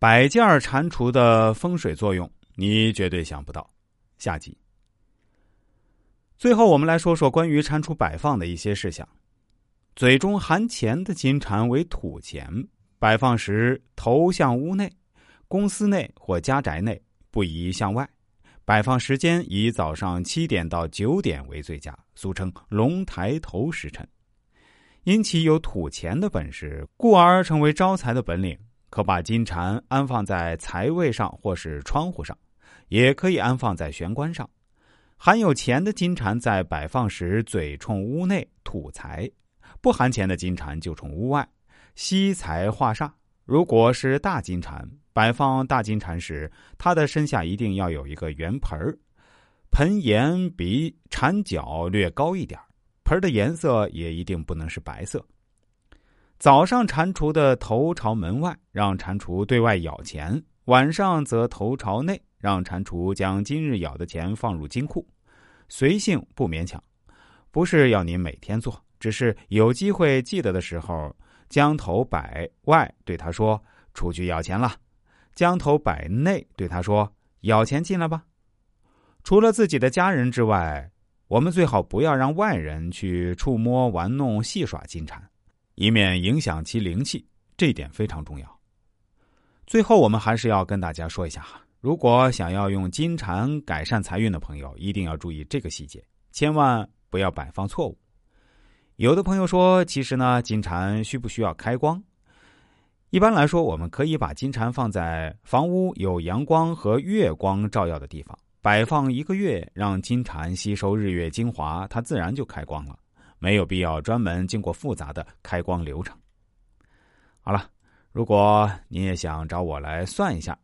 摆件蟾蜍的风水作用，你绝对想不到。下集。最后，我们来说说关于蟾蜍摆放的一些事项。嘴中含钱的金蟾为土钱，摆放时头向屋内，公司内或家宅内，不宜向外。摆放时间以早上七点到九点为最佳，俗称龙抬头时辰。因其有土钱的本事，故而成为招财的本领。可把金蟾安放在财位上或是窗户上，也可以安放在玄关上。含有钱的金蟾在摆放时嘴冲屋内吐财，不含钱的金蟾就冲屋外吸财化煞。如果是大金蟾，摆放大金蟾时，它的身下一定要有一个圆盆儿，盆沿比蟾角略高一点盆的颜色也一定不能是白色。早上蟾蜍的头朝门外，让蟾蜍对外咬钱；晚上则头朝内，让蟾蜍将今日咬的钱放入金库。随性不勉强，不是要您每天做，只是有机会记得的时候，将头摆外对他说：“出去咬钱了。”将头摆内对他说：“咬钱进来吧。”除了自己的家人之外，我们最好不要让外人去触摸、玩弄、戏耍金蟾。以免影响其灵气，这一点非常重要。最后，我们还是要跟大家说一下哈：如果想要用金蟾改善财运的朋友，一定要注意这个细节，千万不要摆放错误。有的朋友说，其实呢，金蟾需不需要开光？一般来说，我们可以把金蟾放在房屋有阳光和月光照耀的地方，摆放一个月，让金蟾吸收日月精华，它自然就开光了。没有必要专门经过复杂的开光流程。好了，如果你也想找我来算一下，